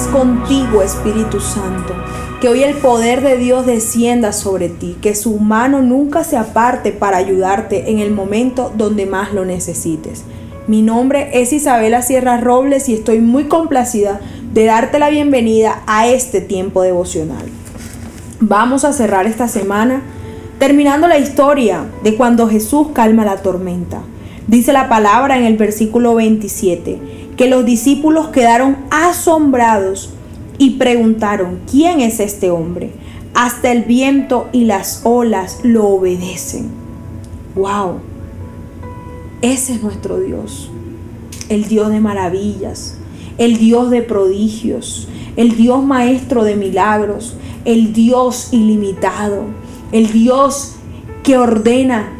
contigo, Espíritu Santo. Que hoy el poder de Dios descienda sobre ti. Que su mano nunca se aparte para ayudarte en el momento donde más lo necesites. Mi nombre es Isabela Sierra Robles y estoy muy complacida de darte la bienvenida a este tiempo devocional. Vamos a cerrar esta semana terminando la historia de cuando Jesús calma la tormenta. Dice la palabra en el versículo 27 que los discípulos quedaron asombrados y preguntaron, ¿quién es este hombre? Hasta el viento y las olas lo obedecen. ¡Wow! Ese es nuestro Dios, el Dios de maravillas, el Dios de prodigios, el Dios maestro de milagros, el Dios ilimitado, el Dios que ordena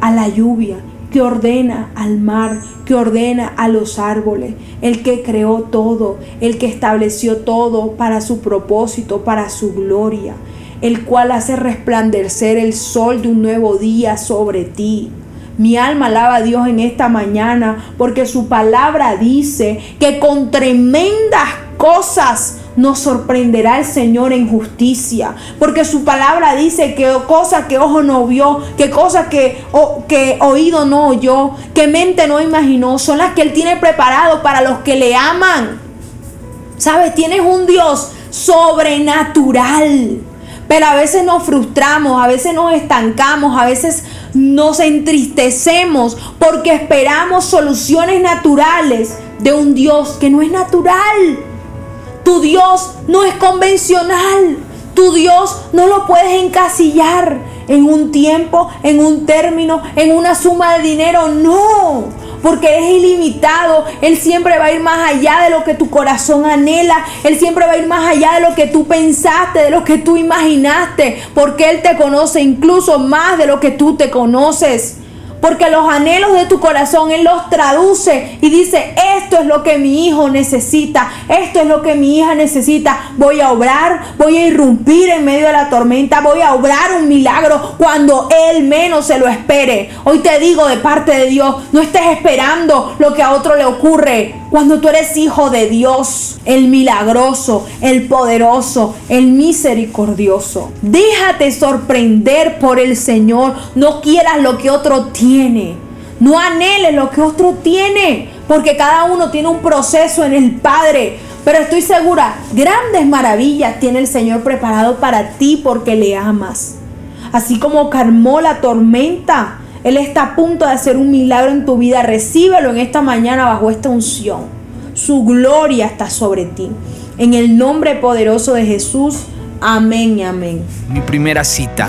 a la lluvia, que ordena al mar, que ordena a los árboles, el que creó todo, el que estableció todo para su propósito, para su gloria, el cual hace resplandecer el sol de un nuevo día sobre ti. Mi alma alaba a Dios en esta mañana porque su palabra dice que con tremendas cosas nos sorprenderá el Señor en justicia, porque su palabra dice que cosas que ojo no vio, que cosas que, que oído no oyó, que mente no imaginó, son las que Él tiene preparado para los que le aman. ¿Sabes? Tienes un Dios sobrenatural. Pero a veces nos frustramos, a veces nos estancamos, a veces nos entristecemos porque esperamos soluciones naturales de un Dios que no es natural. Tu Dios no es convencional. Tu Dios no lo puedes encasillar en un tiempo, en un término, en una suma de dinero. No, porque es ilimitado. Él siempre va a ir más allá de lo que tu corazón anhela. Él siempre va a ir más allá de lo que tú pensaste, de lo que tú imaginaste. Porque Él te conoce incluso más de lo que tú te conoces. Porque los anhelos de tu corazón Él los traduce y dice, esto es lo que mi hijo necesita, esto es lo que mi hija necesita. Voy a obrar, voy a irrumpir en medio de la tormenta, voy a obrar un milagro cuando Él menos se lo espere. Hoy te digo de parte de Dios, no estés esperando lo que a otro le ocurre. Cuando tú eres hijo de Dios, el milagroso, el poderoso, el misericordioso. Déjate sorprender por el Señor. No quieras lo que otro tiene. No anheles lo que otro tiene. Porque cada uno tiene un proceso en el Padre. Pero estoy segura, grandes maravillas tiene el Señor preparado para ti porque le amas. Así como calmó la tormenta él está a punto de hacer un milagro en tu vida. Recíbelo en esta mañana bajo esta unción. Su gloria está sobre ti. En el nombre poderoso de Jesús. Amén y amén. Mi primera cita